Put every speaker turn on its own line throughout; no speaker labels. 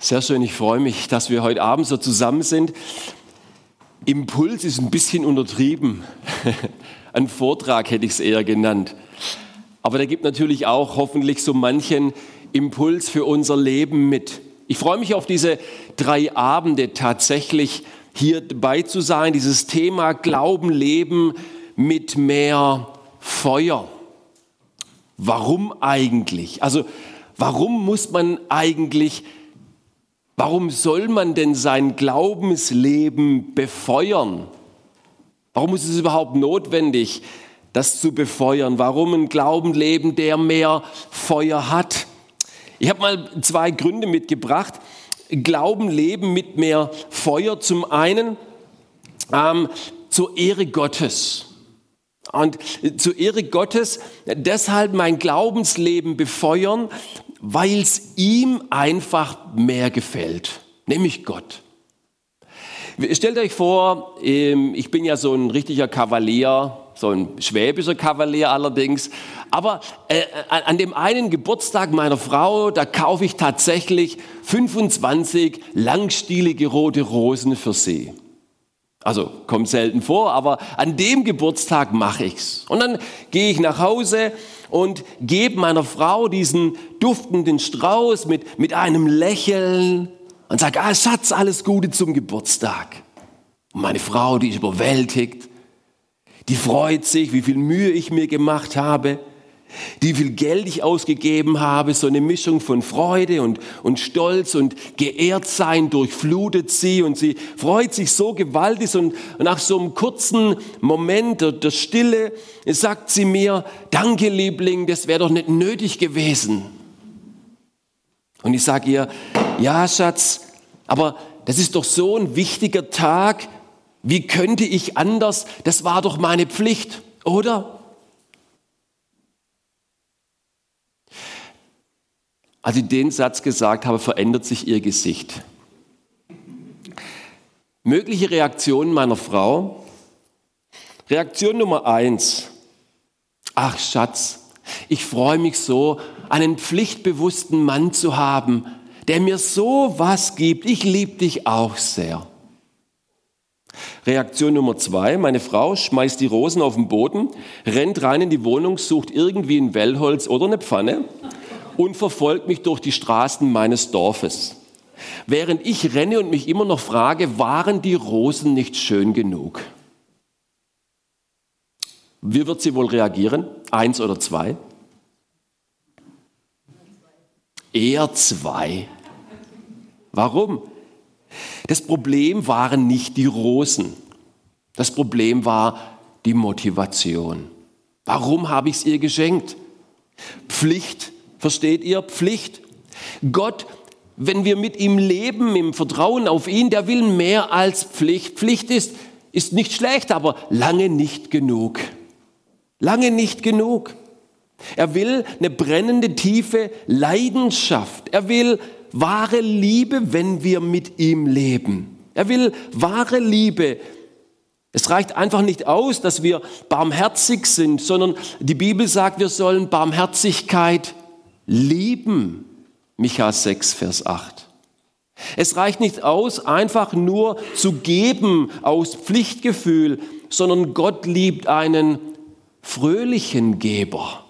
Sehr schön, ich freue mich, dass wir heute Abend so zusammen sind. Impuls ist ein bisschen untertrieben. Ein Vortrag hätte ich es eher genannt. Aber der gibt natürlich auch hoffentlich so manchen Impuls für unser Leben mit. Ich freue mich auf diese drei Abende tatsächlich hier dabei zu sein, dieses Thema Glauben, Leben mit mehr Feuer. Warum eigentlich? Also warum muss man eigentlich Warum soll man denn sein Glaubensleben befeuern? Warum ist es überhaupt notwendig, das zu befeuern? Warum ein Glaubensleben, der mehr Feuer hat? Ich habe mal zwei Gründe mitgebracht. Glaubenleben mit mehr Feuer. Zum einen ähm, zur Ehre Gottes. Und zur Ehre Gottes deshalb mein Glaubensleben befeuern, weil es ihm einfach mehr gefällt, nämlich Gott. Stellt euch vor, ähm, ich bin ja so ein richtiger Kavalier, so ein schwäbischer Kavalier allerdings, aber äh, an dem einen Geburtstag meiner Frau, da kaufe ich tatsächlich 25 langstielige rote Rosen für sie. Also kommt selten vor, aber an dem Geburtstag mache ich's. Und dann gehe ich nach Hause und gebe meiner Frau diesen duftenden Strauß mit, mit einem Lächeln und sage, ah Schatz, alles Gute zum Geburtstag. Und meine Frau, die ist überwältigt, die freut sich, wie viel Mühe ich mir gemacht habe wie viel Geld ich ausgegeben habe, so eine Mischung von Freude und, und Stolz und Geehrtsein durchflutet sie und sie freut sich so gewaltig und nach so einem kurzen Moment der, der Stille sagt sie mir, danke Liebling, das wäre doch nicht nötig gewesen. Und ich sage ihr, ja Schatz, aber das ist doch so ein wichtiger Tag, wie könnte ich anders, das war doch meine Pflicht, oder? Als ich den Satz gesagt habe, verändert sich ihr Gesicht. Mögliche Reaktionen meiner Frau. Reaktion Nummer eins. Ach Schatz, ich freue mich so, einen pflichtbewussten Mann zu haben, der mir so was gibt. Ich liebe dich auch sehr. Reaktion Nummer zwei, meine Frau schmeißt die Rosen auf den Boden, rennt rein in die Wohnung, sucht irgendwie ein Wellholz oder eine Pfanne und verfolgt mich durch die Straßen meines Dorfes. Während ich renne und mich immer noch frage, waren die Rosen nicht schön genug? Wie wird sie wohl reagieren? Eins oder zwei? Eher zwei. Warum? Das Problem waren nicht die Rosen. Das Problem war die Motivation. Warum habe ich es ihr geschenkt? Pflicht Versteht ihr? Pflicht. Gott, wenn wir mit ihm leben, im Vertrauen auf ihn, der will mehr als Pflicht. Pflicht ist, ist nicht schlecht, aber lange nicht genug. Lange nicht genug. Er will eine brennende, tiefe Leidenschaft. Er will wahre Liebe, wenn wir mit ihm leben. Er will wahre Liebe. Es reicht einfach nicht aus, dass wir barmherzig sind, sondern die Bibel sagt, wir sollen Barmherzigkeit lieben. Micha 6, Vers 8. Es reicht nicht aus, einfach nur zu geben aus Pflichtgefühl, sondern Gott liebt einen fröhlichen Geber.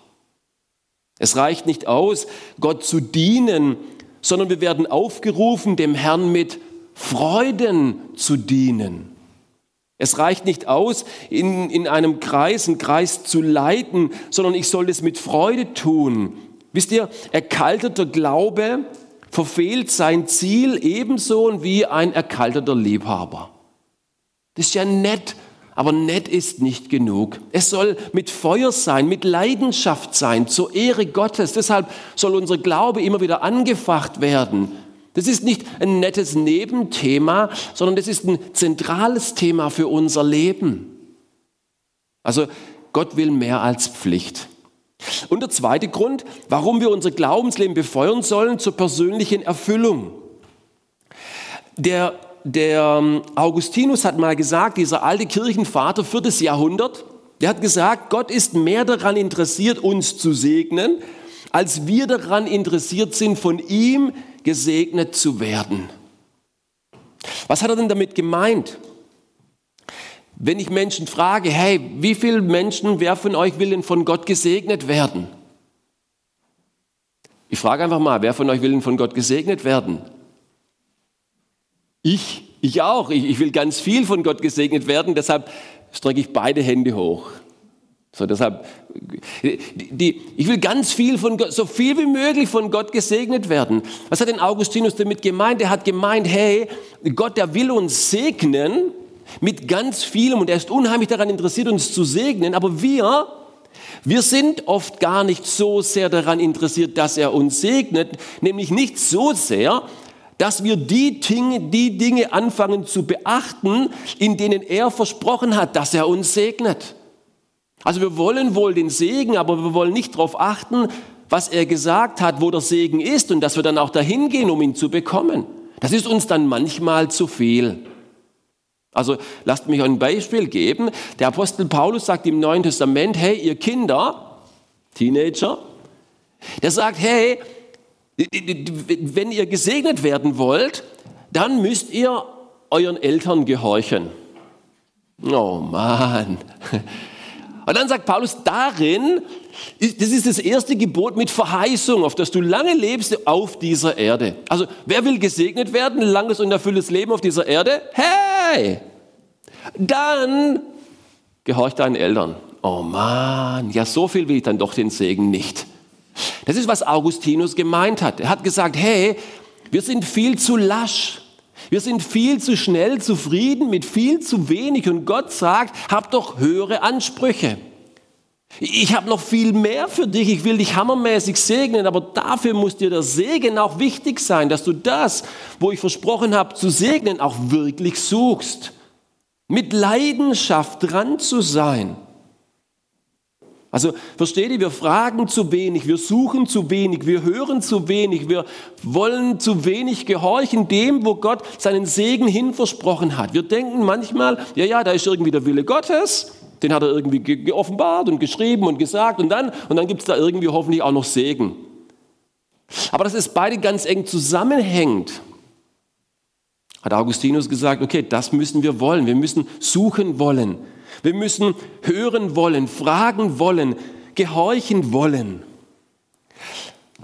Es reicht nicht aus, Gott zu dienen, sondern wir werden aufgerufen, dem Herrn mit Freuden zu dienen. Es reicht nicht aus, in, in einem Kreis, einen Kreis zu leiten, sondern ich soll es mit Freude tun. Wisst ihr, erkalteter Glaube verfehlt sein Ziel ebenso wie ein erkalteter Liebhaber. Das ist ja nett, aber nett ist nicht genug. Es soll mit Feuer sein, mit Leidenschaft sein, zur Ehre Gottes. Deshalb soll unser Glaube immer wieder angefacht werden. Das ist nicht ein nettes Nebenthema, sondern das ist ein zentrales Thema für unser Leben. Also Gott will mehr als Pflicht. Und der zweite Grund, warum wir unser Glaubensleben befeuern sollen zur persönlichen Erfüllung. Der, der ähm, Augustinus hat mal gesagt, dieser alte Kirchenvater, viertes Jahrhundert, der hat gesagt, Gott ist mehr daran interessiert, uns zu segnen, als wir daran interessiert sind, von ihm gesegnet zu werden. Was hat er denn damit gemeint? Wenn ich Menschen frage, hey, wie viele Menschen, wer von euch will denn von Gott gesegnet werden? Ich frage einfach mal, wer von euch will denn von Gott gesegnet werden? Ich, ich auch. Ich, ich will ganz viel von Gott gesegnet werden, deshalb strecke ich beide Hände hoch. So, deshalb, die, ich will ganz viel von Gott, so viel wie möglich von Gott gesegnet werden. Was hat denn Augustinus damit gemeint? Er hat gemeint, hey, Gott, der will uns segnen mit ganz vielem und er ist unheimlich daran interessiert, uns zu segnen, aber wir, wir sind oft gar nicht so sehr daran interessiert, dass er uns segnet, nämlich nicht so sehr, dass wir die Dinge, die Dinge anfangen zu beachten, in denen er versprochen hat, dass er uns segnet. Also wir wollen wohl den Segen, aber wir wollen nicht darauf achten, was er gesagt hat, wo der Segen ist und dass wir dann auch dahin gehen, um ihn zu bekommen. Das ist uns dann manchmal zu viel. Also lasst mich ein Beispiel geben. Der Apostel Paulus sagt im Neuen Testament, hey ihr Kinder, Teenager, der sagt, hey, wenn ihr gesegnet werden wollt, dann müsst ihr euren Eltern gehorchen. Oh Mann. Und dann sagt Paulus, darin, das ist das erste Gebot mit Verheißung, auf das du lange lebst auf dieser Erde. Also, wer will gesegnet werden, langes und erfülltes Leben auf dieser Erde? Hey! Dann gehorch deinen Eltern. Oh Mann, ja, so viel will ich dann doch den Segen nicht. Das ist, was Augustinus gemeint hat. Er hat gesagt, hey, wir sind viel zu lasch. Wir sind viel zu schnell zufrieden mit viel zu wenig und Gott sagt, hab doch höhere Ansprüche. Ich habe noch viel mehr für dich, ich will dich hammermäßig segnen, aber dafür muss dir der Segen auch wichtig sein, dass du das, wo ich versprochen habe zu segnen, auch wirklich suchst. Mit Leidenschaft dran zu sein. Also versteht ihr, wir fragen zu wenig, wir suchen zu wenig, wir hören zu wenig, wir wollen zu wenig gehorchen dem, wo Gott seinen Segen hin versprochen hat. Wir denken manchmal, ja, ja, da ist irgendwie der Wille Gottes, den hat er irgendwie geoffenbart und geschrieben und gesagt und dann, und dann gibt es da irgendwie hoffentlich auch noch Segen. Aber dass es beide ganz eng zusammenhängt, hat Augustinus gesagt, okay, das müssen wir wollen, wir müssen suchen wollen. Wir müssen hören wollen, fragen wollen, gehorchen wollen.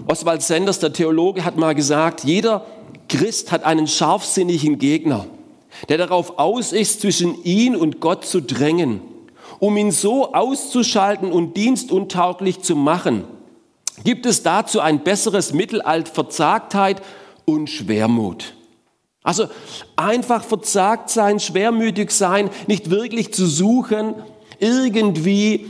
Oswald Sanders, der Theologe, hat mal gesagt, jeder Christ hat einen scharfsinnigen Gegner, der darauf aus ist, zwischen ihn und Gott zu drängen, um ihn so auszuschalten und dienstuntauglich zu machen. Gibt es dazu ein besseres Mittel als Verzagtheit und Schwermut? Also einfach verzagt sein, schwermütig sein, nicht wirklich zu suchen, irgendwie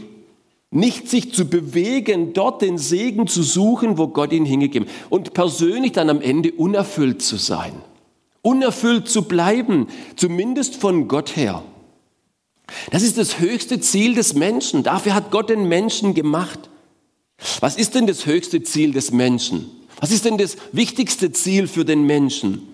nicht sich zu bewegen, dort den Segen zu suchen, wo Gott ihn hingegeben. Und persönlich dann am Ende unerfüllt zu sein. Unerfüllt zu bleiben, zumindest von Gott her. Das ist das höchste Ziel des Menschen. Dafür hat Gott den Menschen gemacht. Was ist denn das höchste Ziel des Menschen? Was ist denn das wichtigste Ziel für den Menschen?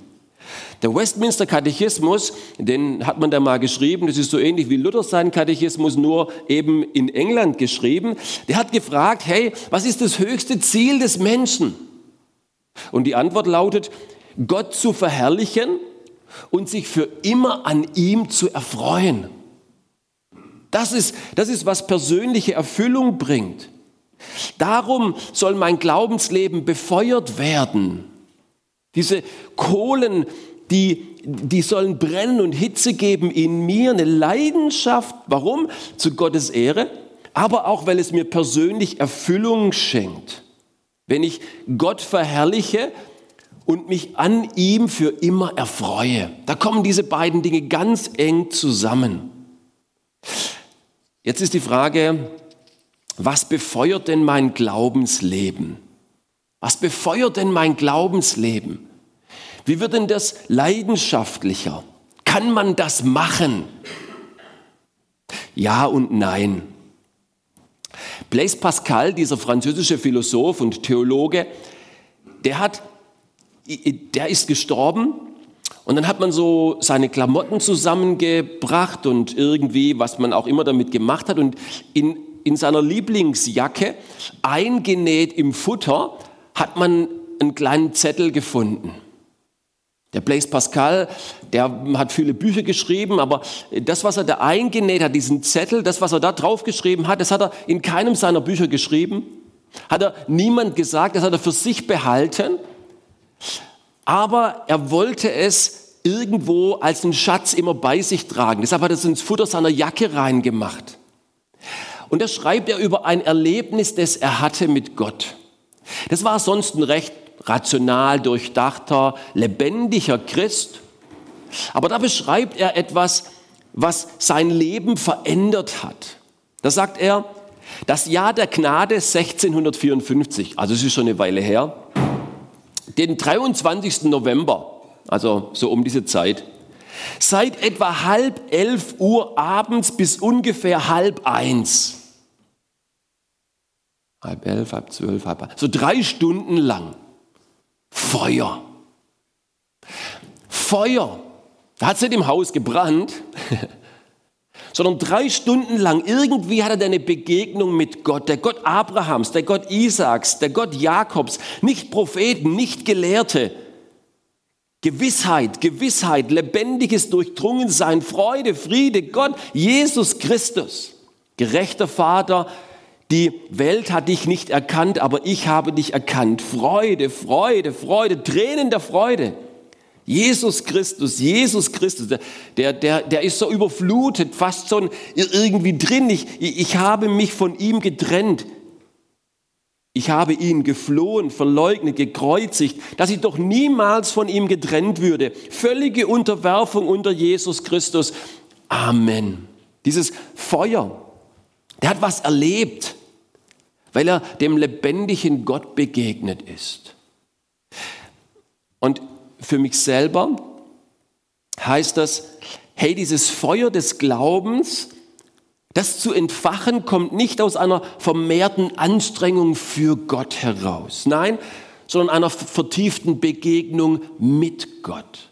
Der Westminster Katechismus, den hat man da mal geschrieben, das ist so ähnlich wie Luther sein Katechismus, nur eben in England geschrieben. Der hat gefragt, hey, was ist das höchste Ziel des Menschen? Und die Antwort lautet, Gott zu verherrlichen und sich für immer an ihm zu erfreuen. Das ist, das ist, was persönliche Erfüllung bringt. Darum soll mein Glaubensleben befeuert werden. Diese Kohlen, die, die sollen brennen und Hitze geben in mir, eine Leidenschaft. Warum? Zu Gottes Ehre, aber auch, weil es mir persönlich Erfüllung schenkt. Wenn ich Gott verherrliche und mich an ihm für immer erfreue. Da kommen diese beiden Dinge ganz eng zusammen. Jetzt ist die Frage, was befeuert denn mein Glaubensleben? Was befeuert denn mein Glaubensleben? Wie wird denn das leidenschaftlicher? Kann man das machen? Ja und nein. Blaise Pascal, dieser französische Philosoph und Theologe, der hat, der ist gestorben und dann hat man so seine Klamotten zusammengebracht und irgendwie, was man auch immer damit gemacht hat und in, in seiner Lieblingsjacke eingenäht im Futter hat man einen kleinen Zettel gefunden. Der Blaise Pascal, der hat viele Bücher geschrieben, aber das, was er da eingenäht hat, diesen Zettel, das, was er da drauf geschrieben hat, das hat er in keinem seiner Bücher geschrieben, hat er niemand gesagt, das hat er für sich behalten, aber er wollte es irgendwo als einen Schatz immer bei sich tragen. Deshalb hat er es ins Futter seiner Jacke reingemacht. Und da schreibt er über ein Erlebnis, das er hatte mit Gott. Das war sonst ein recht rational durchdachter, lebendiger Christ. Aber da beschreibt er etwas, was sein Leben verändert hat. Da sagt er, das Jahr der Gnade 1654, also es ist schon eine Weile her, den 23. November, also so um diese Zeit, seit etwa halb elf Uhr abends bis ungefähr halb eins. Halb elf, halb zwölf, halb eins. So drei Stunden lang Feuer. Feuer. Da hat es nicht im Haus gebrannt, sondern drei Stunden lang irgendwie hat er eine Begegnung mit Gott, der Gott Abrahams, der Gott Isaaks, der Gott Jakobs, nicht Propheten, nicht Gelehrte. Gewissheit, Gewissheit, lebendiges Durchdrungensein, Freude, Friede, Gott, Jesus Christus, gerechter Vater, die Welt hat dich nicht erkannt, aber ich habe dich erkannt. Freude, Freude, Freude, Tränen der Freude. Jesus Christus, Jesus Christus, der, der, der ist so überflutet, fast so irgendwie drin. Ich, ich habe mich von ihm getrennt. Ich habe ihn geflohen, verleugnet, gekreuzigt, dass ich doch niemals von ihm getrennt würde. Völlige Unterwerfung unter Jesus Christus. Amen. Dieses Feuer, der hat was erlebt weil er dem lebendigen Gott begegnet ist. Und für mich selber heißt das, hey, dieses Feuer des Glaubens, das zu entfachen, kommt nicht aus einer vermehrten Anstrengung für Gott heraus. Nein, sondern einer vertieften Begegnung mit Gott.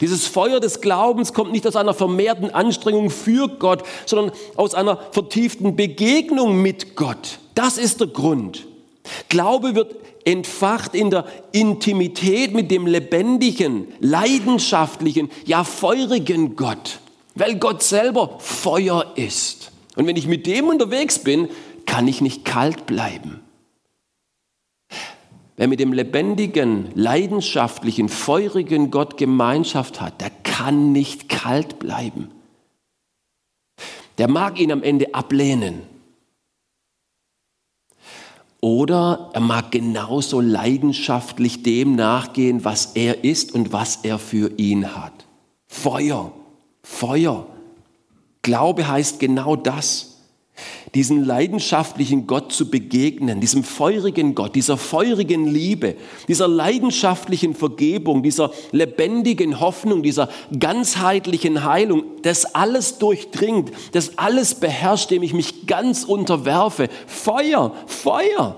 Dieses Feuer des Glaubens kommt nicht aus einer vermehrten Anstrengung für Gott, sondern aus einer vertieften Begegnung mit Gott. Das ist der Grund. Glaube wird entfacht in der Intimität mit dem lebendigen, leidenschaftlichen, ja feurigen Gott, weil Gott selber Feuer ist. Und wenn ich mit dem unterwegs bin, kann ich nicht kalt bleiben. Wer mit dem lebendigen, leidenschaftlichen, feurigen Gott Gemeinschaft hat, der kann nicht kalt bleiben. Der mag ihn am Ende ablehnen. Oder er mag genauso leidenschaftlich dem nachgehen, was er ist und was er für ihn hat. Feuer, Feuer. Glaube heißt genau das diesen leidenschaftlichen Gott zu begegnen, diesem feurigen Gott, dieser feurigen Liebe, dieser leidenschaftlichen Vergebung, dieser lebendigen Hoffnung, dieser ganzheitlichen Heilung, das alles durchdringt, das alles beherrscht, dem ich mich ganz unterwerfe. Feuer, Feuer.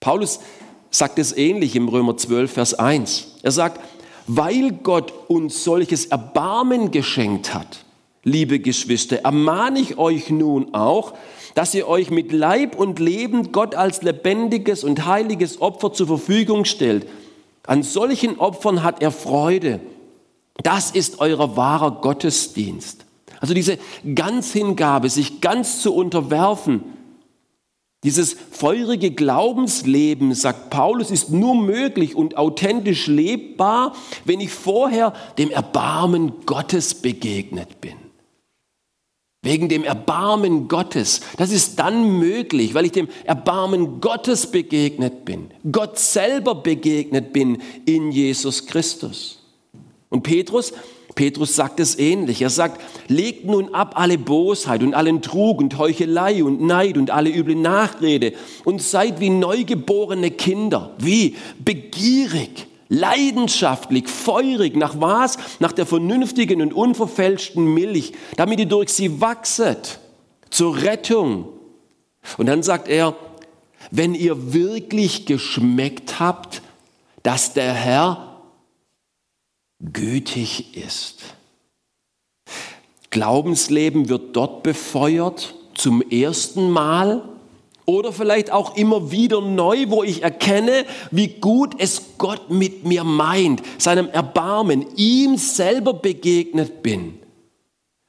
Paulus sagt es ähnlich im Römer 12, Vers 1. Er sagt, weil Gott uns solches Erbarmen geschenkt hat, liebe Geschwister, ermahne ich euch nun auch, dass ihr euch mit Leib und Leben Gott als lebendiges und heiliges Opfer zur Verfügung stellt. An solchen Opfern hat er Freude. Das ist euer wahrer Gottesdienst. Also diese Ganzhingabe, sich ganz zu unterwerfen, dieses feurige Glaubensleben, sagt Paulus, ist nur möglich und authentisch lebbar, wenn ich vorher dem Erbarmen Gottes begegnet bin. Wegen dem Erbarmen Gottes. Das ist dann möglich, weil ich dem Erbarmen Gottes begegnet bin. Gott selber begegnet bin in Jesus Christus. Und Petrus, Petrus sagt es ähnlich. Er sagt, legt nun ab alle Bosheit und allen Trug und Heuchelei und Neid und alle üble Nachrede und seid wie neugeborene Kinder. Wie? Begierig leidenschaftlich, feurig, nach was? Nach der vernünftigen und unverfälschten Milch, damit ihr durch sie wachset zur Rettung. Und dann sagt er, wenn ihr wirklich geschmeckt habt, dass der Herr gütig ist. Glaubensleben wird dort befeuert zum ersten Mal Oder vielleicht auch immer wieder neu, wo ich erkenne, wie gut es Gott mit mir meint, seinem Erbarmen, ihm selber begegnet bin.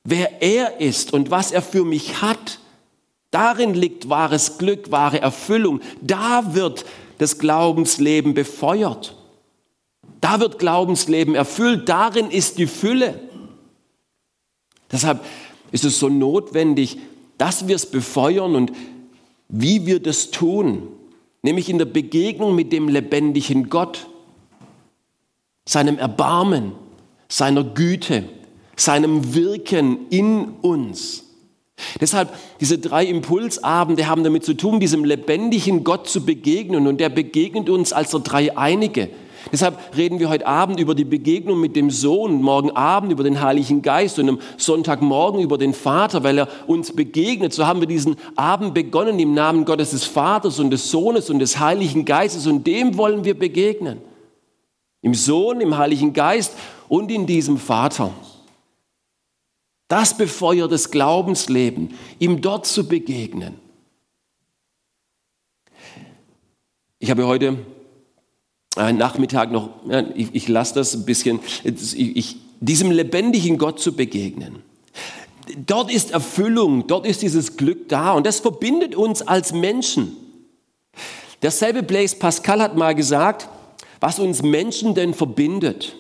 Wer er ist und was er für mich hat, darin liegt wahres Glück, wahre Erfüllung. Da wird das Glaubensleben befeuert. Da wird Glaubensleben erfüllt. Darin ist die Fülle. Deshalb ist es so notwendig, dass wir es befeuern und wie wir das tun, nämlich in der Begegnung mit dem lebendigen Gott, seinem Erbarmen, seiner Güte, seinem Wirken in uns. Deshalb, diese drei Impulsabende haben damit zu tun, diesem lebendigen Gott zu begegnen und der begegnet uns als der Dreieinige. Deshalb reden wir heute Abend über die Begegnung mit dem Sohn, morgen Abend über den Heiligen Geist und am Sonntagmorgen über den Vater, weil er uns begegnet. So haben wir diesen Abend begonnen im Namen Gottes des Vaters und des Sohnes und des Heiligen Geistes und dem wollen wir begegnen. Im Sohn, im Heiligen Geist und in diesem Vater. Das befeuert das Glaubensleben, ihm dort zu begegnen. Ich habe heute äh, Nachmittag noch, ja, ich, ich lasse das ein bisschen, ich, diesem lebendigen Gott zu begegnen. Dort ist Erfüllung, dort ist dieses Glück da und das verbindet uns als Menschen. Derselbe Blaise Pascal hat mal gesagt, was uns Menschen denn verbindet.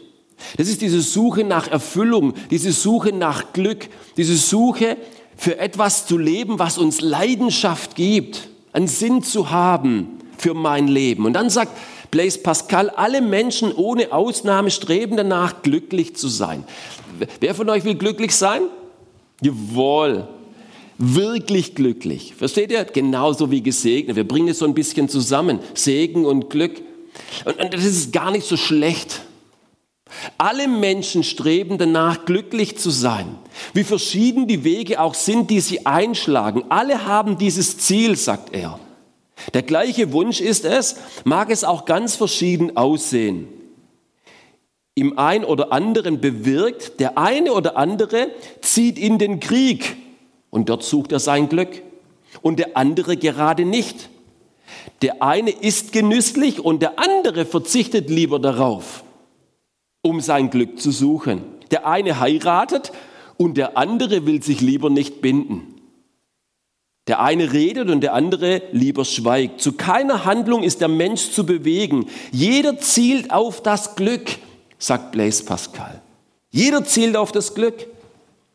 Das ist diese Suche nach Erfüllung, diese Suche nach Glück, diese Suche für etwas zu leben, was uns Leidenschaft gibt, einen Sinn zu haben für mein Leben. Und dann sagt Blaise Pascal, alle Menschen ohne Ausnahme streben danach, glücklich zu sein. Wer von euch will glücklich sein? Jawohl. Wirklich glücklich. Versteht ihr? Genauso wie gesegnet. Wir bringen es so ein bisschen zusammen. Segen und Glück. Und, und das ist gar nicht so schlecht. Alle Menschen streben danach, glücklich zu sein. Wie verschieden die Wege auch sind, die sie einschlagen. Alle haben dieses Ziel, sagt er. Der gleiche Wunsch ist es, mag es auch ganz verschieden aussehen. Im ein oder anderen bewirkt, der eine oder andere zieht in den Krieg und dort sucht er sein Glück und der andere gerade nicht. Der eine ist genüsslich und der andere verzichtet lieber darauf, um sein Glück zu suchen. Der eine heiratet und der andere will sich lieber nicht binden. Der eine redet und der andere lieber schweigt. Zu keiner Handlung ist der Mensch zu bewegen. Jeder zielt auf das Glück, sagt Blaise Pascal. Jeder zielt auf das Glück.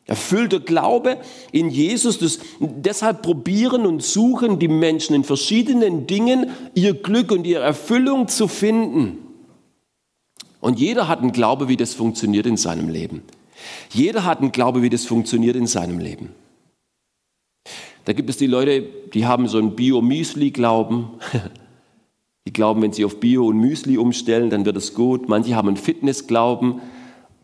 Erfüllter Glaube in Jesus. Das, deshalb probieren und suchen die Menschen in verschiedenen Dingen ihr Glück und ihre Erfüllung zu finden. Und jeder hat einen Glaube, wie das funktioniert in seinem Leben. Jeder hat einen Glaube, wie das funktioniert in seinem Leben. Da gibt es die Leute, die haben so einen Bio-Müsli-Glauben. Die glauben, wenn sie auf Bio und Müsli umstellen, dann wird es gut. Manche haben einen Fitness-Glauben,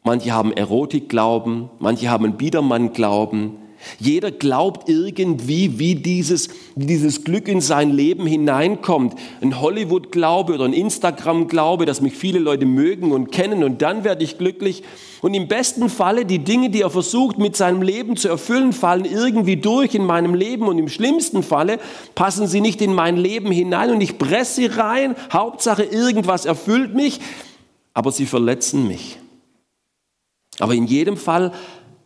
manche haben Erotik-Glauben, manche haben einen Biedermann-Glauben. Jeder glaubt irgendwie, wie dieses, wie dieses Glück in sein Leben hineinkommt. Ein Hollywood-Glaube oder ein Instagram-Glaube, dass mich viele Leute mögen und kennen und dann werde ich glücklich. Und im besten Falle, die Dinge, die er versucht mit seinem Leben zu erfüllen, fallen irgendwie durch in meinem Leben und im schlimmsten Falle passen sie nicht in mein Leben hinein und ich presse sie rein. Hauptsache, irgendwas erfüllt mich, aber sie verletzen mich. Aber in jedem Fall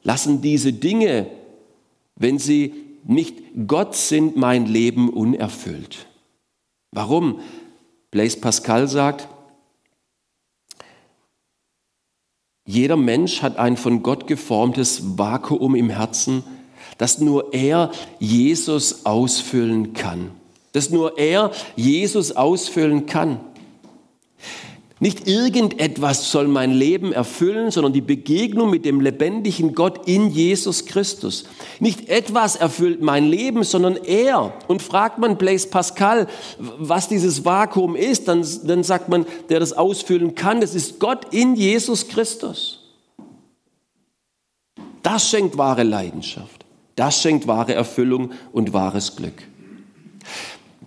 lassen diese Dinge wenn sie nicht Gott sind, mein Leben unerfüllt. Warum? Blaise Pascal sagt, jeder Mensch hat ein von Gott geformtes Vakuum im Herzen, das nur er Jesus ausfüllen kann. Das nur er Jesus ausfüllen kann. Nicht irgendetwas soll mein Leben erfüllen, sondern die Begegnung mit dem lebendigen Gott in Jesus Christus. Nicht etwas erfüllt mein Leben, sondern er. Und fragt man Blaise Pascal, was dieses Vakuum ist, dann, dann sagt man, der das ausfüllen kann, das ist Gott in Jesus Christus. Das schenkt wahre Leidenschaft. Das schenkt wahre Erfüllung und wahres Glück.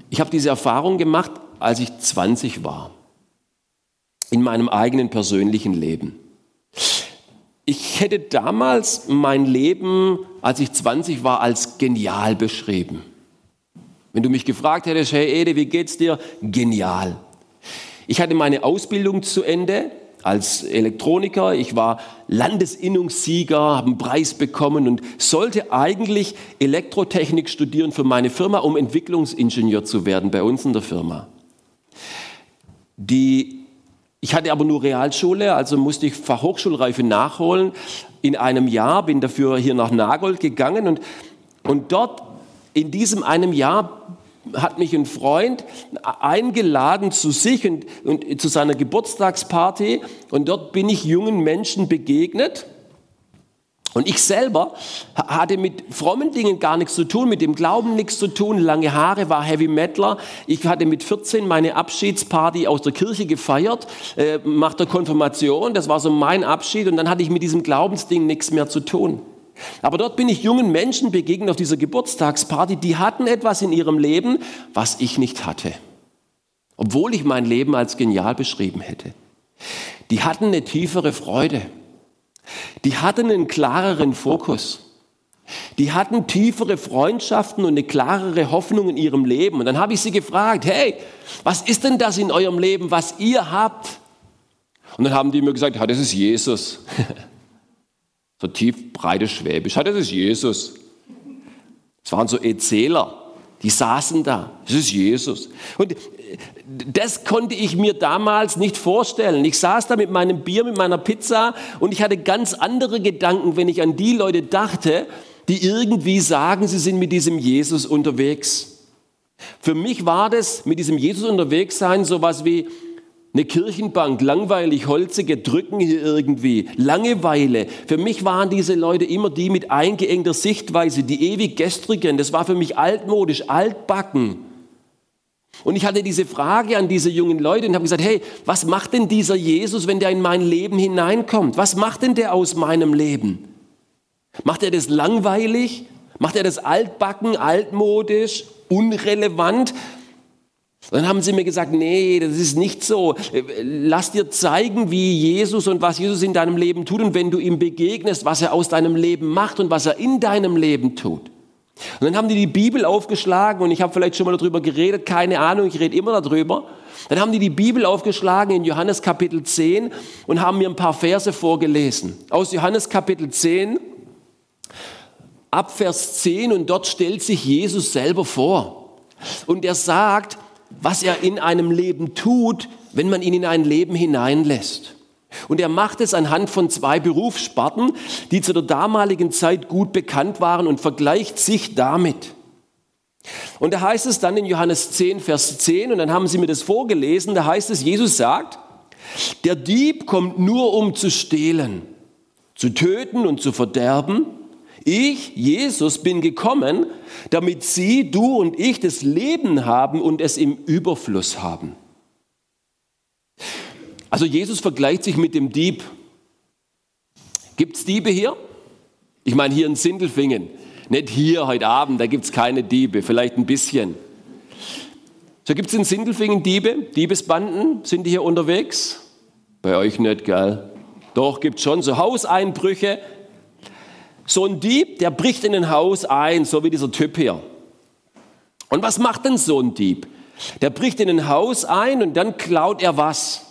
Ich habe diese Erfahrung gemacht, als ich 20 war in meinem eigenen persönlichen Leben. Ich hätte damals mein Leben, als ich 20 war, als genial beschrieben. Wenn du mich gefragt hättest, hey Ede, wie geht's dir? Genial. Ich hatte meine Ausbildung zu Ende als Elektroniker. Ich war Landesinnungssieger, habe einen Preis bekommen und sollte eigentlich Elektrotechnik studieren für meine Firma, um Entwicklungsingenieur zu werden bei uns in der Firma. Die, ich hatte aber nur Realschule, also musste ich Fachhochschulreife nachholen in einem Jahr, bin dafür hier nach Nagold gegangen und, und dort in diesem einem Jahr hat mich ein Freund eingeladen zu sich und, und, zu seiner Geburtstagsparty und dort bin ich jungen Menschen begegnet. Und ich selber hatte mit frommen Dingen gar nichts zu tun, mit dem Glauben nichts zu tun, lange Haare, war Heavy Metaler. Ich hatte mit 14 meine Abschiedsparty aus der Kirche gefeiert, äh, nach der Konfirmation, das war so mein Abschied und dann hatte ich mit diesem Glaubensding nichts mehr zu tun. Aber dort bin ich jungen Menschen begegnet auf dieser Geburtstagsparty, die hatten etwas in ihrem Leben, was ich nicht hatte. Obwohl ich mein Leben als genial beschrieben hätte. Die hatten eine tiefere Freude. Die hatten einen klareren Fokus. Die hatten tiefere Freundschaften und eine klarere Hoffnung in ihrem Leben. Und dann habe ich sie gefragt, hey, was ist denn das in eurem Leben, was ihr habt? Und dann haben die mir gesagt, ja, das ist Jesus. so tief breites Schwäbisch. Das ist Jesus. Es waren so Erzähler, die saßen da. Das ist Jesus. Und das konnte ich mir damals nicht vorstellen. Ich saß da mit meinem Bier, mit meiner Pizza und ich hatte ganz andere Gedanken, wenn ich an die Leute dachte, die irgendwie sagen, sie sind mit diesem Jesus unterwegs. Für mich war das mit diesem Jesus unterwegs sein sowas wie, eine Kirchenbank, langweilig, holzige Drücken hier irgendwie, Langeweile. Für mich waren diese Leute immer die mit eingeengter Sichtweise, die ewig gestrigen. Das war für mich altmodisch, altbacken. Und ich hatte diese Frage an diese jungen Leute und habe gesagt, hey, was macht denn dieser Jesus, wenn der in mein Leben hineinkommt? Was macht denn der aus meinem Leben? Macht er das langweilig? Macht er das altbacken, altmodisch, unrelevant? dann haben sie mir gesagt, nee, das ist nicht so. Lass dir zeigen, wie Jesus und was Jesus in deinem Leben tut und wenn du ihm begegnest, was er aus deinem Leben macht und was er in deinem Leben tut. Und dann haben die die Bibel aufgeschlagen und ich habe vielleicht schon mal darüber geredet, keine Ahnung, ich rede immer darüber. Dann haben die die Bibel aufgeschlagen in Johannes Kapitel 10 und haben mir ein paar Verse vorgelesen. Aus Johannes Kapitel 10, ab Vers 10 und dort stellt sich Jesus selber vor. Und er sagt, was er in einem Leben tut, wenn man ihn in ein Leben hineinlässt. Und er macht es anhand von zwei Berufssparten, die zu der damaligen Zeit gut bekannt waren und vergleicht sich damit. Und da heißt es dann in Johannes 10, Vers 10, und dann haben sie mir das vorgelesen, da heißt es, Jesus sagt, der Dieb kommt nur um zu stehlen, zu töten und zu verderben. Ich, Jesus, bin gekommen, damit sie, du und ich das Leben haben und es im Überfluss haben. Also Jesus vergleicht sich mit dem Dieb. Gibt es Diebe hier? Ich meine hier in Sindelfingen. Nicht hier heute Abend, da gibt es keine Diebe, vielleicht ein bisschen. So gibt es in Sindelfingen Diebe, Diebesbanden, sind die hier unterwegs? Bei euch nicht, gell? Doch, gibt es schon so Hauseinbrüche, so ein Dieb, der bricht in ein Haus ein, so wie dieser Typ hier. Und was macht denn so ein Dieb? Der bricht in ein Haus ein und dann klaut er was?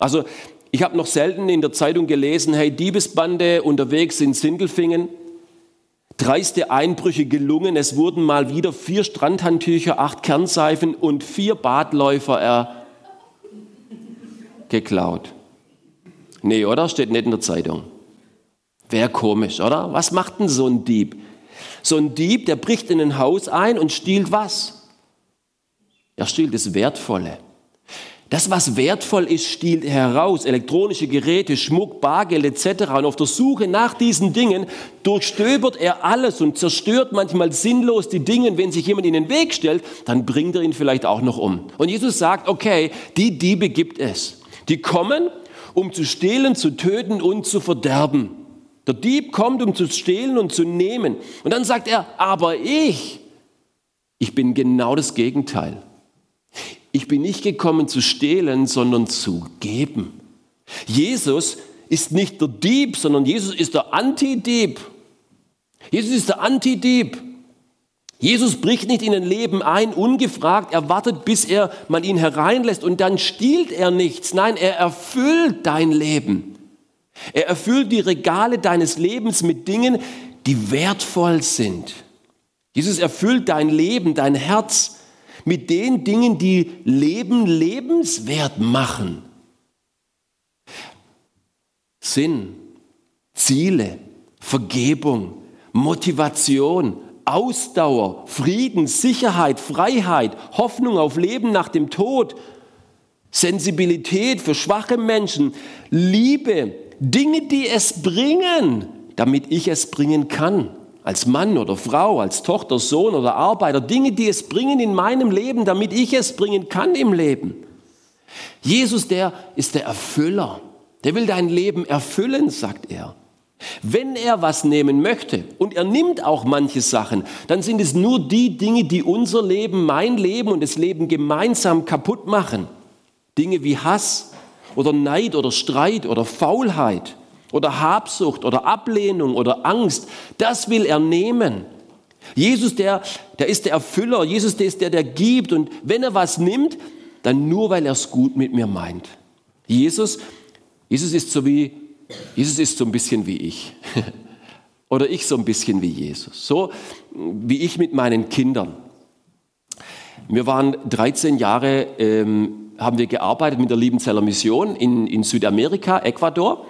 Also, ich habe noch selten in der Zeitung gelesen, hey, Diebesbande unterwegs in Sindelfingen, dreiste Einbrüche gelungen, es wurden mal wieder vier Strandhandtücher, acht Kernseifen und vier Badläufer er geklaut. Nee, oder? Steht nicht in der Zeitung. Wäre komisch, oder? Was macht denn so ein Dieb? So ein Dieb, der bricht in ein Haus ein und stiehlt was? Er stiehlt das Wertvolle. Das, was wertvoll ist, stiehlt er heraus. Elektronische Geräte, Schmuck, Bargeld etc. Und auf der Suche nach diesen Dingen durchstöbert er alles und zerstört manchmal sinnlos die Dinge. Wenn sich jemand in den Weg stellt, dann bringt er ihn vielleicht auch noch um. Und Jesus sagt, okay, die Diebe gibt es. Die kommen, um zu stehlen, zu töten und zu verderben. Der Dieb kommt, um zu stehlen und zu nehmen. Und dann sagt er, aber ich, ich bin genau das Gegenteil. Ich bin nicht gekommen zu stehlen, sondern zu geben. Jesus ist nicht der Dieb, sondern Jesus ist der Antidieb. Jesus ist der Antidieb. Jesus bricht nicht in ein Leben ein, ungefragt, er wartet, bis er man ihn hereinlässt und dann stiehlt er nichts. Nein, er erfüllt dein Leben. Er erfüllt die Regale deines Lebens mit Dingen, die wertvoll sind. Jesus erfüllt dein Leben, dein Herz mit den Dingen, die Leben lebenswert machen. Sinn, Ziele, Vergebung, Motivation, Ausdauer, Frieden, Sicherheit, Freiheit, Hoffnung auf Leben nach dem Tod, Sensibilität für schwache Menschen, Liebe, Dinge, die es bringen, damit ich es bringen kann. Als Mann oder Frau, als Tochter, Sohn oder Arbeiter, Dinge, die es bringen in meinem Leben, damit ich es bringen kann im Leben. Jesus, der ist der Erfüller. Der will dein Leben erfüllen, sagt er. Wenn er was nehmen möchte, und er nimmt auch manche Sachen, dann sind es nur die Dinge, die unser Leben, mein Leben und das Leben gemeinsam kaputt machen. Dinge wie Hass oder Neid oder Streit oder Faulheit oder Habsucht oder Ablehnung oder Angst, das will er nehmen. Jesus, der, der ist der Erfüller, Jesus, der ist der, der gibt und wenn er was nimmt, dann nur, weil er es gut mit mir meint. Jesus, Jesus ist so wie Jesus ist so ein bisschen wie ich. Oder ich so ein bisschen wie Jesus. So wie ich mit meinen Kindern. Wir waren 13 Jahre, ähm, haben wir gearbeitet mit der Liebenzeller Mission in, in Südamerika, Ecuador.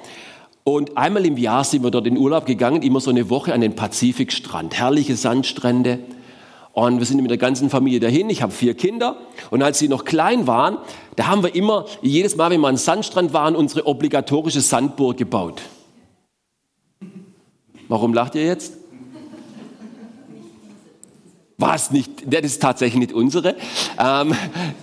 Und einmal im Jahr sind wir dort in Urlaub gegangen, immer so eine Woche an den Pazifikstrand. Herrliche Sandstrände. Und wir sind mit der ganzen Familie dahin. Ich habe vier Kinder. Und als sie noch klein waren, da haben wir immer, jedes Mal, wenn wir an Sandstrand waren, unsere obligatorische Sandburg gebaut. Warum lacht ihr jetzt? War es nicht, das ist tatsächlich nicht unsere. Ähm,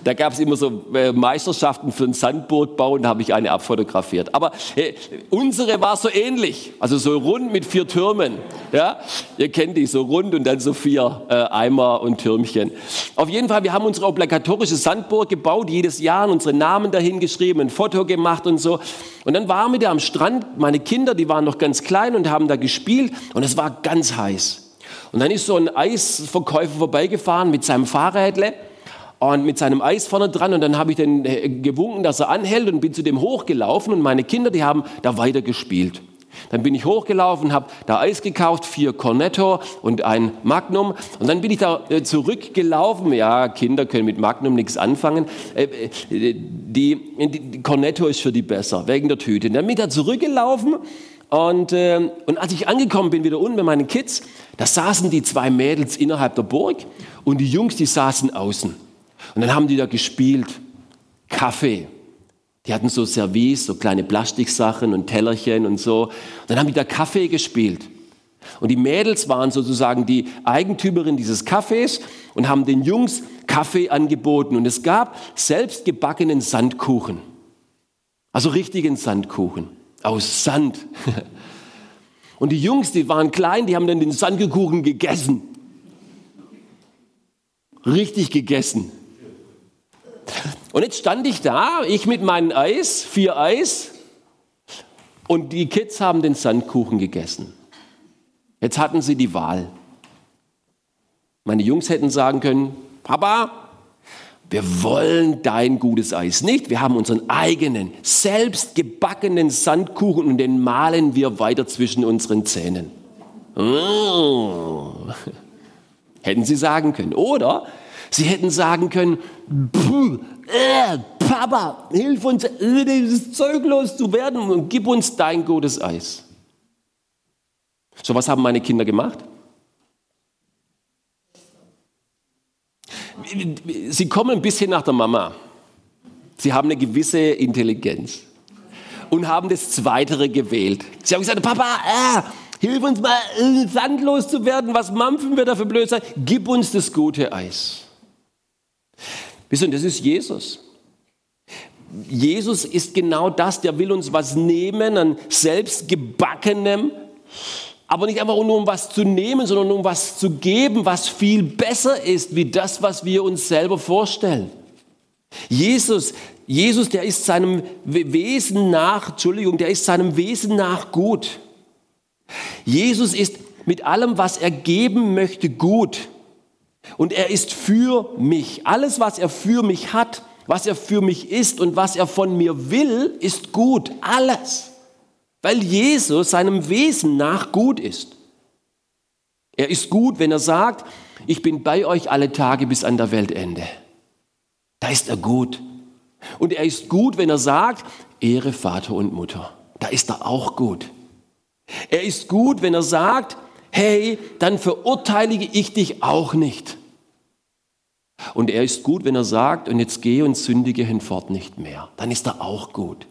da gab es immer so äh, Meisterschaften für den Sandburgbau und da habe ich eine abfotografiert. Aber äh, unsere war so ähnlich, also so rund mit vier Türmen. Ja? Ihr kennt die, so rund und dann so vier äh, Eimer und Türmchen. Auf jeden Fall, wir haben unsere obligatorische Sandburg gebaut, jedes Jahr unsere Namen dahin geschrieben, ein Foto gemacht und so. Und dann waren wir da am Strand, meine Kinder, die waren noch ganz klein und haben da gespielt und es war ganz heiß. Und dann ist so ein Eisverkäufer vorbeigefahren mit seinem Fahrrädle und mit seinem Eis vorne dran und dann habe ich den äh, gewunken, dass er anhält und bin zu dem hochgelaufen und meine Kinder, die haben da weiter gespielt. Dann bin ich hochgelaufen, habe da Eis gekauft, vier Cornetto und ein Magnum. Und dann bin ich da äh, zurückgelaufen. Ja, Kinder können mit Magnum nichts anfangen. Äh, die, die Cornetto ist für die besser, wegen der Tüte. Dann bin ich da zurückgelaufen und, äh, und als ich angekommen bin, wieder unten mit meinen Kids, da saßen die zwei Mädels innerhalb der Burg und die Jungs, die saßen außen. Und dann haben die da gespielt. Kaffee. Die hatten so Service, so kleine Plastiksachen und Tellerchen und so. Und dann haben die da Kaffee gespielt. Und die Mädels waren sozusagen die Eigentümerin dieses Kaffees und haben den Jungs Kaffee angeboten. Und es gab selbstgebackenen Sandkuchen. Also richtigen Sandkuchen aus Sand. Und die Jungs, die waren klein, die haben dann den Sandkuchen gegessen. Richtig gegessen. Und jetzt stand ich da, ich mit meinem Eis, vier Eis, und die Kids haben den Sandkuchen gegessen. Jetzt hatten sie die Wahl. Meine Jungs hätten sagen können, Papa, wir wollen dein gutes Eis nicht. Wir haben unseren eigenen, selbst gebackenen Sandkuchen und den malen wir weiter zwischen unseren Zähnen. Oh. Hätten sie sagen können. Oder sie hätten sagen können, äh, Papa, hilf uns, äh, dieses Zeug loszuwerden und gib uns dein gutes Eis. So was haben meine Kinder gemacht? Sie kommen ein bisschen nach der Mama. Sie haben eine gewisse Intelligenz und haben das Zweitere gewählt. Sie haben gesagt, Papa, äh, hilf uns mal, äh, sandlos zu werden. Was mampfen wir da für Blödsinn? Gib uns das gute Eis. Wisst das ist Jesus. Jesus ist genau das, der will uns was nehmen an selbstgebackenem, aber nicht einfach nur um was zu nehmen, sondern um was zu geben, was viel besser ist, wie das, was wir uns selber vorstellen. Jesus, Jesus, der ist seinem Wesen nach, Entschuldigung, der ist seinem Wesen nach gut. Jesus ist mit allem, was er geben möchte, gut. Und er ist für mich. Alles, was er für mich hat, was er für mich ist und was er von mir will, ist gut. Alles. Weil Jesus seinem Wesen nach gut ist. Er ist gut, wenn er sagt, ich bin bei euch alle Tage bis an der Weltende. Da ist er gut. Und er ist gut, wenn er sagt, Ehre Vater und Mutter. Da ist er auch gut. Er ist gut, wenn er sagt, hey, dann verurteile ich dich auch nicht. Und er ist gut, wenn er sagt, und jetzt gehe und sündige hinfort nicht mehr. Dann ist er auch gut.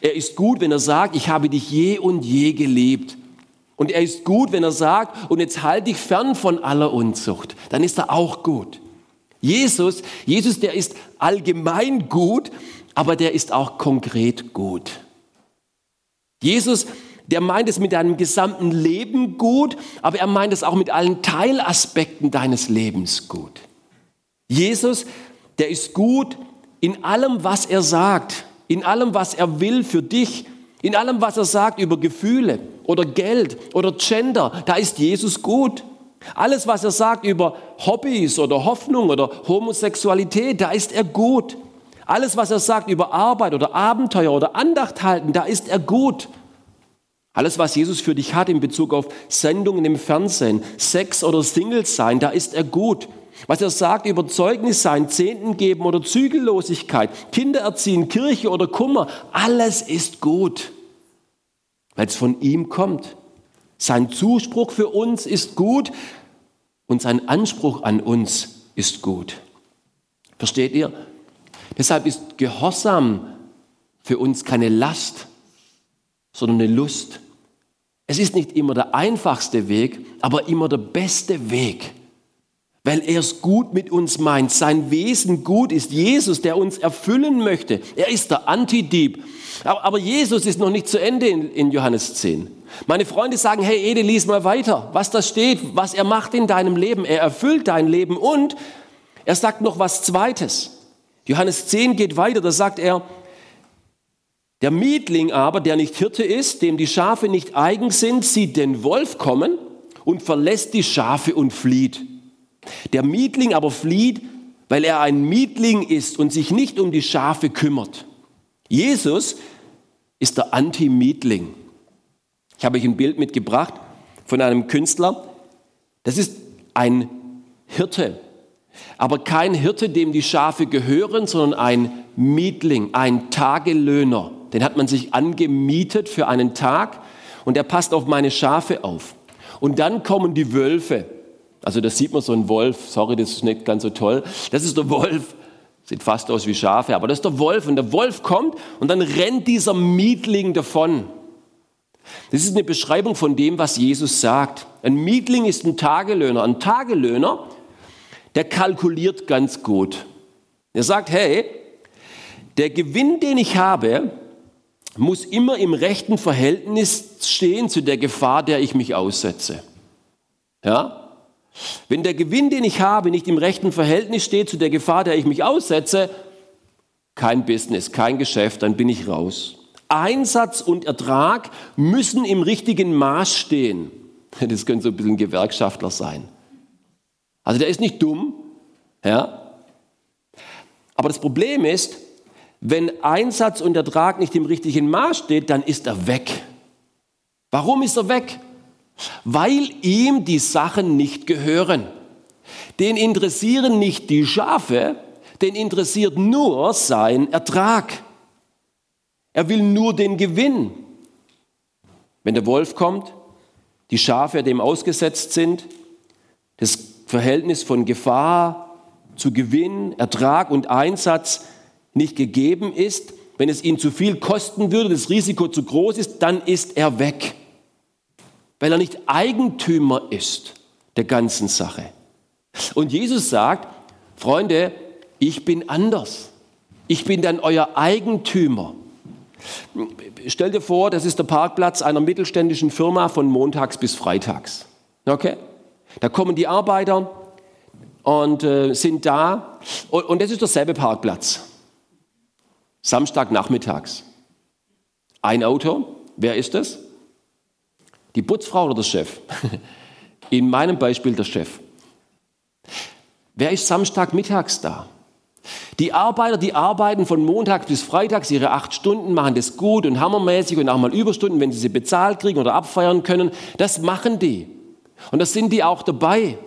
Er ist gut, wenn er sagt, ich habe dich je und je geliebt. Und er ist gut, wenn er sagt, und jetzt halte dich fern von aller Unzucht. Dann ist er auch gut. Jesus, Jesus, der ist allgemein gut, aber der ist auch konkret gut. Jesus, der meint es mit deinem gesamten Leben gut, aber er meint es auch mit allen Teilaspekten deines Lebens gut. Jesus, der ist gut in allem, was er sagt, in allem, was er will für dich, in allem, was er sagt über Gefühle oder Geld oder Gender, da ist Jesus gut. Alles, was er sagt über Hobbys oder Hoffnung oder Homosexualität, da ist er gut. Alles, was er sagt über Arbeit oder Abenteuer oder Andacht halten, da ist er gut. Alles, was Jesus für dich hat in Bezug auf Sendungen im Fernsehen, Sex oder Singles sein, da ist er gut. Was er sagt über Zeugnis sein, Zehnten geben oder Zügellosigkeit, Kinder erziehen, Kirche oder Kummer, alles ist gut, weil es von ihm kommt. Sein Zuspruch für uns ist gut und sein Anspruch an uns ist gut. Versteht ihr? Deshalb ist Gehorsam für uns keine Last, sondern eine Lust. Es ist nicht immer der einfachste Weg, aber immer der beste Weg weil er es gut mit uns meint. Sein Wesen gut ist Jesus, der uns erfüllen möchte. Er ist der Antidieb. Aber Jesus ist noch nicht zu Ende in, Johannes 10. Meine Freunde sagen, hey Ede, lies mal weiter, was da steht, was er macht in deinem Leben. Er erfüllt dein Leben und er sagt noch was Zweites. Johannes 10 geht weiter, da sagt er, der Mietling aber, der nicht Hirte ist, dem die Schafe nicht eigen sind, sieht den Wolf kommen und verlässt die Schafe und flieht. Der Mietling aber flieht, weil er ein Mietling ist und sich nicht um die Schafe kümmert. Jesus ist der Anti-Mietling. Ich habe euch ein Bild mitgebracht von einem Künstler. Das ist ein Hirte, aber kein Hirte, dem die Schafe gehören, sondern ein Mietling, ein Tagelöhner. Den hat man sich angemietet für einen Tag und der passt auf meine Schafe auf. Und dann kommen die Wölfe also da sieht man so einen Wolf, sorry, das ist nicht ganz so toll. Das ist der Wolf, sieht fast aus wie Schafe, aber das ist der Wolf. Und der Wolf kommt und dann rennt dieser Mietling davon. Das ist eine Beschreibung von dem, was Jesus sagt. Ein Mietling ist ein Tagelöhner. Ein Tagelöhner, der kalkuliert ganz gut. Er sagt, hey, der Gewinn, den ich habe, muss immer im rechten Verhältnis stehen zu der Gefahr, der ich mich aussetze. Ja? Wenn der Gewinn, den ich habe, nicht im rechten Verhältnis steht zu der Gefahr, der ich mich aussetze, kein Business, kein Geschäft, dann bin ich raus. Einsatz und Ertrag müssen im richtigen Maß stehen. Das können so ein bisschen Gewerkschaftler sein. Also der ist nicht dumm, ja. Aber das Problem ist, wenn Einsatz und Ertrag nicht im richtigen Maß steht, dann ist er weg. Warum ist er weg? Weil ihm die Sachen nicht gehören. Den interessieren nicht die Schafe, den interessiert nur sein Ertrag. Er will nur den Gewinn. Wenn der Wolf kommt, die Schafe dem ausgesetzt sind, das Verhältnis von Gefahr zu Gewinn, Ertrag und Einsatz nicht gegeben ist, wenn es ihn zu viel kosten würde, das Risiko zu groß ist, dann ist er weg weil er nicht Eigentümer ist der ganzen Sache. Und Jesus sagt, Freunde, ich bin anders. Ich bin dann euer Eigentümer. Stell dir vor, das ist der Parkplatz einer mittelständischen Firma von montags bis freitags. Okay? Da kommen die Arbeiter und äh, sind da und, und das ist derselbe Parkplatz. Samstagnachmittags. Ein Auto, wer ist es? Die Putzfrau oder der Chef? In meinem Beispiel der Chef. Wer ist Samstagmittags da? Die Arbeiter, die arbeiten von Montag bis Freitags ihre acht Stunden, machen das gut und hammermäßig und auch mal Überstunden, wenn sie sie bezahlt kriegen oder abfeiern können. Das machen die. Und das sind die auch dabei.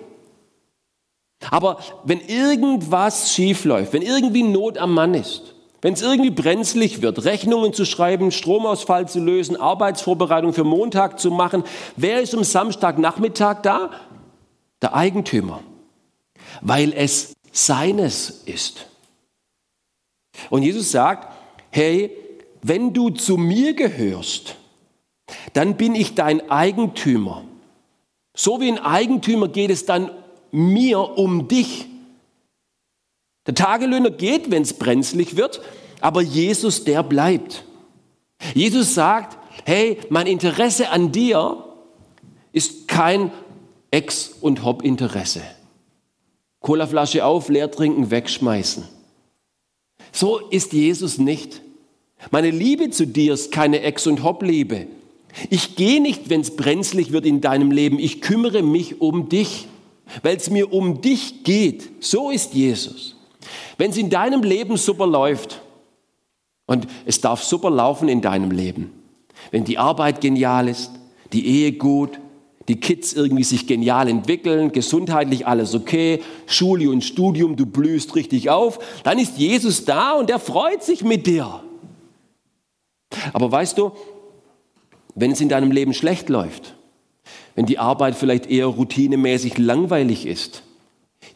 Aber wenn irgendwas schiefläuft, wenn irgendwie Not am Mann ist, wenn es irgendwie brenzlig wird, Rechnungen zu schreiben, Stromausfall zu lösen, Arbeitsvorbereitung für Montag zu machen, wer ist am Samstagnachmittag da? Der Eigentümer, weil es seines ist. Und Jesus sagt, hey, wenn du zu mir gehörst, dann bin ich dein Eigentümer. So wie ein Eigentümer geht es dann mir um dich. Der Tagelöhner geht, wenn es brenzlig wird, aber Jesus, der bleibt. Jesus sagt, hey, mein Interesse an dir ist kein Ex- und Hop-Interesse. Colaflasche auf, leer trinken, wegschmeißen. So ist Jesus nicht. Meine Liebe zu dir ist keine Ex- und Hop-Liebe. Ich gehe nicht, wenn es brenzlig wird in deinem Leben. Ich kümmere mich um dich, weil es mir um dich geht. So ist Jesus. Wenn es in deinem Leben super läuft, und es darf super laufen in deinem Leben, wenn die Arbeit genial ist, die Ehe gut, die Kids irgendwie sich genial entwickeln, gesundheitlich alles okay, Schule und Studium, du blühst richtig auf, dann ist Jesus da und er freut sich mit dir. Aber weißt du, wenn es in deinem Leben schlecht läuft, wenn die Arbeit vielleicht eher routinemäßig langweilig ist,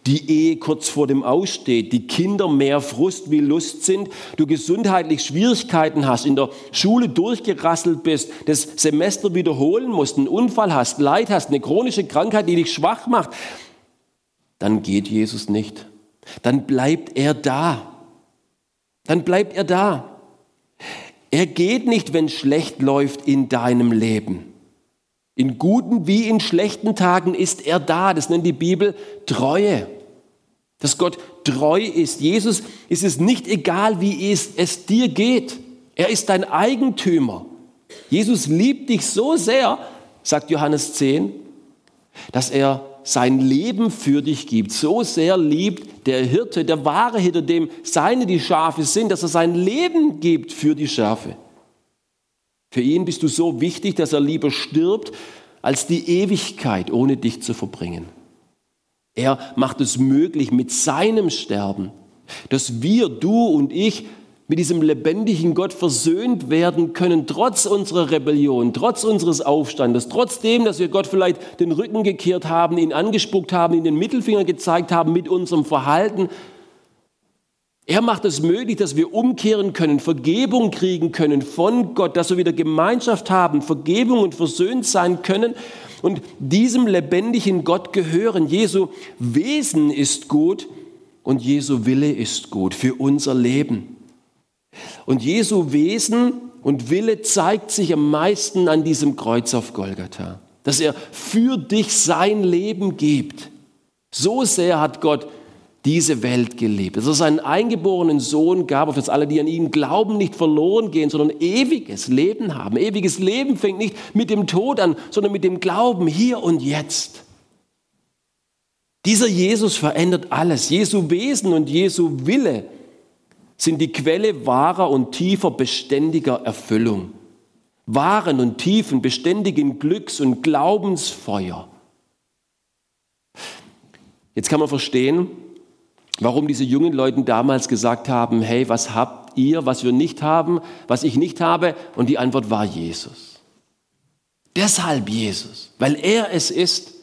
die Ehe kurz vor dem Aussteht, die Kinder mehr Frust wie Lust sind, du gesundheitlich Schwierigkeiten hast, in der Schule durchgerasselt bist, das Semester wiederholen musst, einen Unfall hast, Leid hast, eine chronische Krankheit, die dich schwach macht, dann geht Jesus nicht. Dann bleibt er da. Dann bleibt er da. Er geht nicht, wenn schlecht läuft in deinem Leben. In guten wie in schlechten Tagen ist er da. Das nennt die Bibel Treue. Dass Gott treu ist. Jesus ist es nicht egal, wie es, es dir geht. Er ist dein Eigentümer. Jesus liebt dich so sehr, sagt Johannes 10, dass er sein Leben für dich gibt. So sehr liebt der Hirte, der wahre Hirte, dem seine die Schafe sind, dass er sein Leben gibt für die Schafe. Für ihn bist du so wichtig, dass er lieber stirbt, als die Ewigkeit ohne dich zu verbringen. Er macht es möglich mit seinem Sterben, dass wir, du und ich, mit diesem lebendigen Gott versöhnt werden können, trotz unserer Rebellion, trotz unseres Aufstandes, trotzdem, dass wir Gott vielleicht den Rücken gekehrt haben, ihn angespuckt haben, ihn den Mittelfinger gezeigt haben mit unserem Verhalten, er macht es möglich, dass wir umkehren können, Vergebung kriegen können von Gott, dass wir wieder Gemeinschaft haben, Vergebung und versöhnt sein können und diesem lebendigen Gott gehören. Jesu Wesen ist gut und Jesu Wille ist gut für unser Leben. Und Jesu Wesen und Wille zeigt sich am meisten an diesem Kreuz auf Golgatha, dass er für dich sein Leben gibt. So sehr hat Gott diese Welt gelebt. Dass er seinen eingeborenen Sohn gab, auf das alle, die an ihn glauben, nicht verloren gehen, sondern ewiges Leben haben. Ewiges Leben fängt nicht mit dem Tod an, sondern mit dem Glauben hier und jetzt. Dieser Jesus verändert alles. Jesu Wesen und Jesu Wille sind die Quelle wahrer und tiefer beständiger Erfüllung. Wahren und tiefen, beständigen Glücks- und Glaubensfeuer. Jetzt kann man verstehen, warum diese jungen Leute damals gesagt haben, hey, was habt ihr, was wir nicht haben, was ich nicht habe? Und die Antwort war Jesus. Deshalb Jesus, weil er es ist.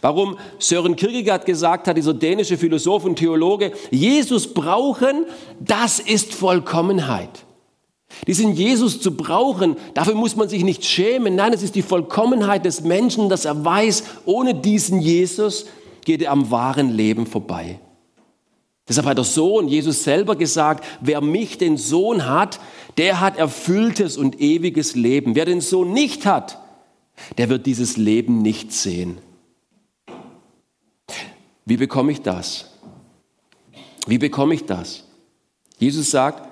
Warum Sören Kierkegaard gesagt hat, dieser dänische Philosoph und Theologe, Jesus brauchen, das ist Vollkommenheit. Diesen Jesus zu brauchen, dafür muss man sich nicht schämen. Nein, es ist die Vollkommenheit des Menschen, dass er weiß, ohne diesen Jesus geht er am wahren Leben vorbei. Deshalb hat der Sohn, Jesus selber gesagt, wer mich, den Sohn hat, der hat erfülltes und ewiges Leben. Wer den Sohn nicht hat, der wird dieses Leben nicht sehen. Wie bekomme ich das? Wie bekomme ich das? Jesus sagt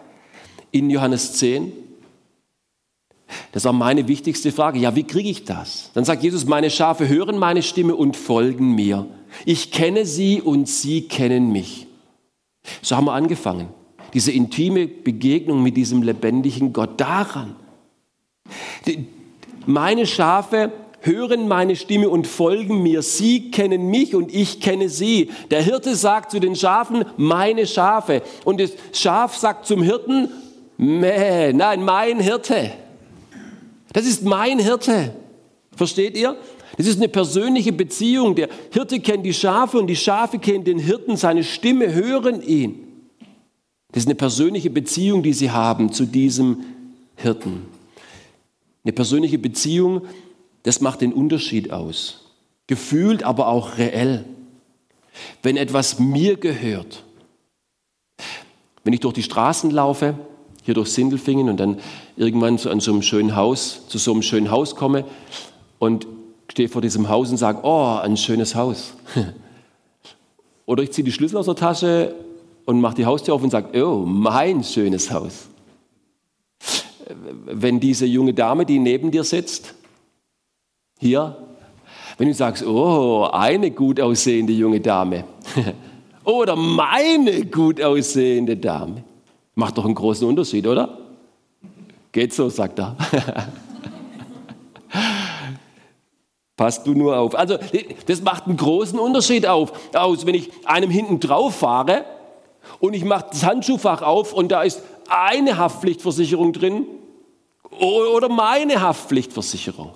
in Johannes 10, Das war meine wichtigste Frage. Ja, wie kriege ich das? Dann sagt Jesus, meine Schafe hören meine Stimme und folgen mir. Ich kenne sie und sie kennen mich. So haben wir angefangen. Diese intime Begegnung mit diesem lebendigen Gott daran. Meine Schafe hören meine Stimme und folgen mir. Sie kennen mich und ich kenne sie. Der Hirte sagt zu den Schafen, meine Schafe. Und das Schaf sagt zum Hirten, Mäh, nein, mein Hirte. Das ist mein Hirte. Versteht ihr? Das ist eine persönliche Beziehung. Der Hirte kennt die Schafe und die Schafe kennen den Hirten. Seine Stimme hören ihn. Das ist eine persönliche Beziehung, die sie haben zu diesem Hirten. Eine persönliche Beziehung, das macht den Unterschied aus. Gefühlt, aber auch reell. Wenn etwas mir gehört, wenn ich durch die Straßen laufe, hier durch Sindelfingen und dann irgendwann zu, so einem schönen Haus, zu so einem schönen Haus komme und stehe vor diesem Haus und sage, oh, ein schönes Haus. Oder ich ziehe die Schlüssel aus der Tasche und mache die Haustür auf und sage, oh, mein schönes Haus. Wenn diese junge Dame, die neben dir sitzt, hier, wenn du sagst, oh, eine gut aussehende junge Dame oder meine gut aussehende Dame, Macht doch einen großen Unterschied, oder? Geht so, sagt er. Passt du nur auf. Also, das macht einen großen Unterschied auf, aus, wenn ich einem hinten drauf fahre und ich mache das Handschuhfach auf und da ist eine Haftpflichtversicherung drin oder meine Haftpflichtversicherung.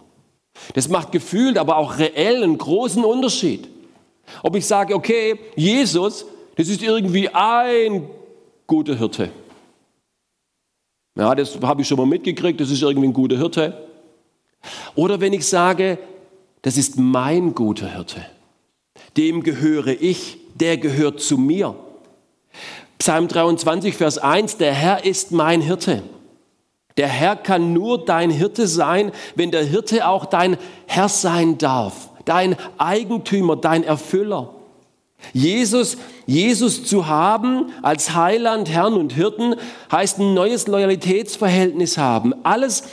Das macht gefühlt, aber auch reell einen großen Unterschied. Ob ich sage, okay, Jesus, das ist irgendwie ein guter Hirte. Ja, das habe ich schon mal mitgekriegt, das ist irgendwie ein guter Hirte. Oder wenn ich sage, das ist mein guter Hirte, dem gehöre ich, der gehört zu mir. Psalm 23, Vers 1, der Herr ist mein Hirte. Der Herr kann nur dein Hirte sein, wenn der Hirte auch dein Herr sein darf, dein Eigentümer, dein Erfüller. Jesus, Jesus zu haben als Heiland, Herrn und Hirten heißt ein neues Loyalitätsverhältnis haben. Alles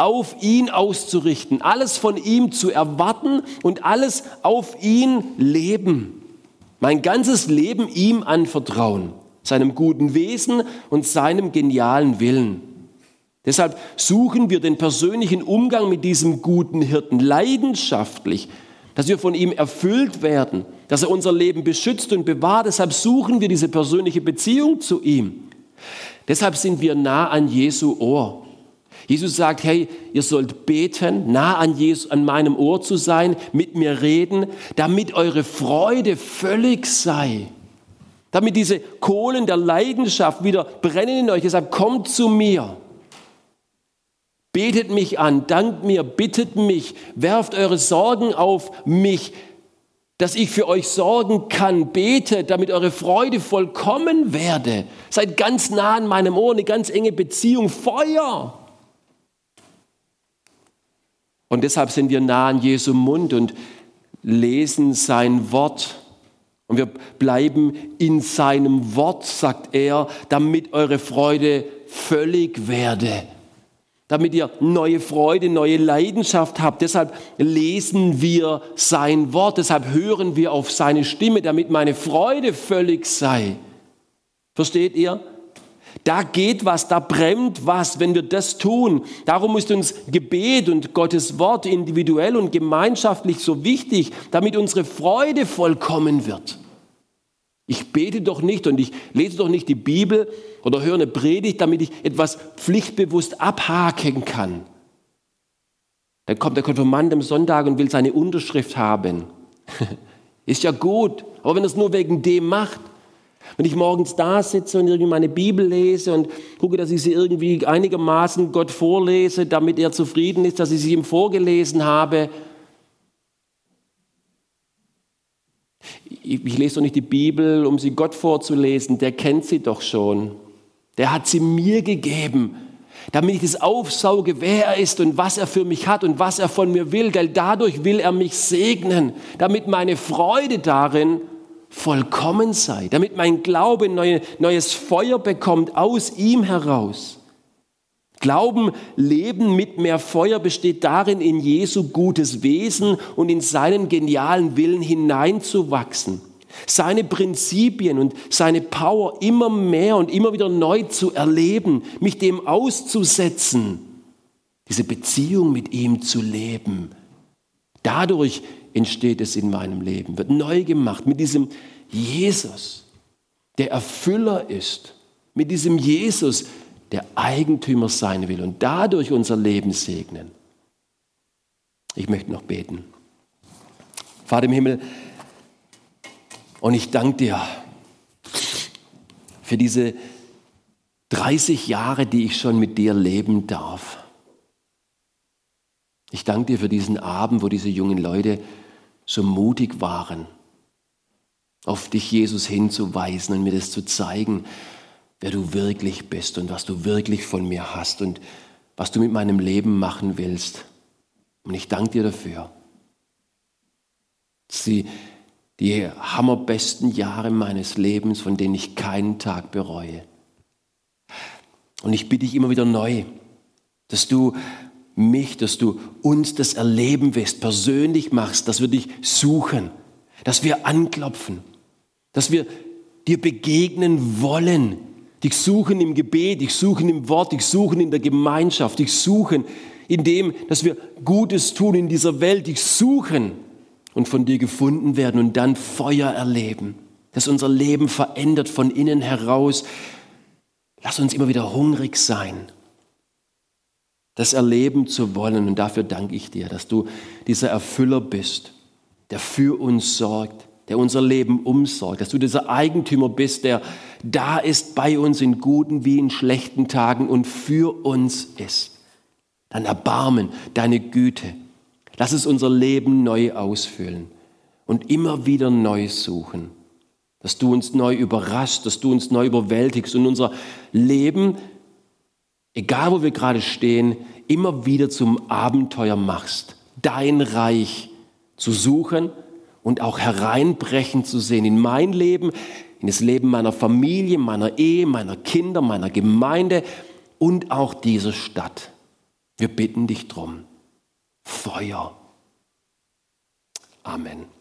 auf ihn auszurichten, alles von ihm zu erwarten und alles auf ihn leben. Mein ganzes Leben ihm anvertrauen, seinem guten Wesen und seinem genialen Willen. Deshalb suchen wir den persönlichen Umgang mit diesem guten Hirten leidenschaftlich, dass wir von ihm erfüllt werden, dass er unser Leben beschützt und bewahrt. Deshalb suchen wir diese persönliche Beziehung zu ihm. Deshalb sind wir nah an Jesu Ohr. Jesus sagt, hey, ihr sollt beten, nah an, Jesus, an meinem Ohr zu sein, mit mir reden, damit eure Freude völlig sei. Damit diese Kohlen der Leidenschaft wieder brennen in euch. Deshalb kommt zu mir. Betet mich an, dankt mir, bittet mich, werft eure Sorgen auf mich, dass ich für euch sorgen kann. Betet, damit eure Freude vollkommen werde. Seid ganz nah an meinem Ohr, eine ganz enge Beziehung, Feuer. Und deshalb sind wir nah an Jesu Mund und lesen sein Wort. Und wir bleiben in seinem Wort, sagt er, damit eure Freude völlig werde damit ihr neue Freude, neue Leidenschaft habt. Deshalb lesen wir sein Wort, deshalb hören wir auf seine Stimme, damit meine Freude völlig sei. Versteht ihr? Da geht was, da brennt was, wenn wir das tun. Darum ist uns Gebet und Gottes Wort individuell und gemeinschaftlich so wichtig, damit unsere Freude vollkommen wird. Ich bete doch nicht und ich lese doch nicht die Bibel oder höre eine Predigt, damit ich etwas pflichtbewusst abhaken kann. Dann kommt der Konfirmand am Sonntag und will seine Unterschrift haben. Ist ja gut, aber wenn er es nur wegen dem macht, wenn ich morgens da sitze und irgendwie meine Bibel lese und gucke, dass ich sie irgendwie einigermaßen Gott vorlese, damit er zufrieden ist, dass ich sie ihm vorgelesen habe, ich, ich lese doch nicht die Bibel, um sie Gott vorzulesen, der kennt sie doch schon. Der hat sie mir gegeben, damit ich es aufsauge, wer er ist und was er für mich hat und was er von mir will, denn dadurch will er mich segnen, damit meine Freude darin vollkommen sei, damit mein Glaube neue, neues Feuer bekommt aus ihm heraus. Glauben, Leben mit mehr Feuer besteht darin, in Jesu gutes Wesen und in seinen genialen Willen hineinzuwachsen. Seine Prinzipien und seine Power immer mehr und immer wieder neu zu erleben, mich dem auszusetzen, diese Beziehung mit ihm zu leben. Dadurch entsteht es in meinem Leben, wird neu gemacht mit diesem Jesus, der Erfüller ist, mit diesem Jesus, der Eigentümer sein will und dadurch unser Leben segnen. Ich möchte noch beten. Vater im Himmel, und ich danke dir für diese 30 Jahre, die ich schon mit dir leben darf. Ich danke dir für diesen Abend, wo diese jungen Leute so mutig waren, auf dich, Jesus, hinzuweisen und mir das zu zeigen, wer du wirklich bist und was du wirklich von mir hast und was du mit meinem Leben machen willst. Und ich danke dir dafür. Sie die hammerbesten Jahre meines Lebens, von denen ich keinen Tag bereue. Und ich bitte dich immer wieder neu, dass du mich, dass du uns das Erleben wirst, persönlich machst, dass wir dich suchen, dass wir anklopfen, dass wir dir begegnen wollen, dich suchen im Gebet, dich suchen im Wort, dich suchen in der Gemeinschaft, dich suchen in dem, dass wir Gutes tun in dieser Welt, dich suchen und von dir gefunden werden und dann Feuer erleben, dass unser Leben verändert von innen heraus. Lass uns immer wieder hungrig sein, das erleben zu wollen. Und dafür danke ich dir, dass du dieser Erfüller bist, der für uns sorgt, der unser Leben umsorgt, dass du dieser Eigentümer bist, der da ist bei uns in guten wie in schlechten Tagen und für uns ist. Dein Erbarmen, deine Güte, Lass es unser Leben neu ausfüllen und immer wieder neu suchen. Dass du uns neu überraschst, dass du uns neu überwältigst und unser Leben, egal wo wir gerade stehen, immer wieder zum Abenteuer machst. Dein Reich zu suchen und auch hereinbrechen zu sehen in mein Leben, in das Leben meiner Familie, meiner Ehe, meiner Kinder, meiner Gemeinde und auch dieser Stadt. Wir bitten dich drum. Feuer. Amen.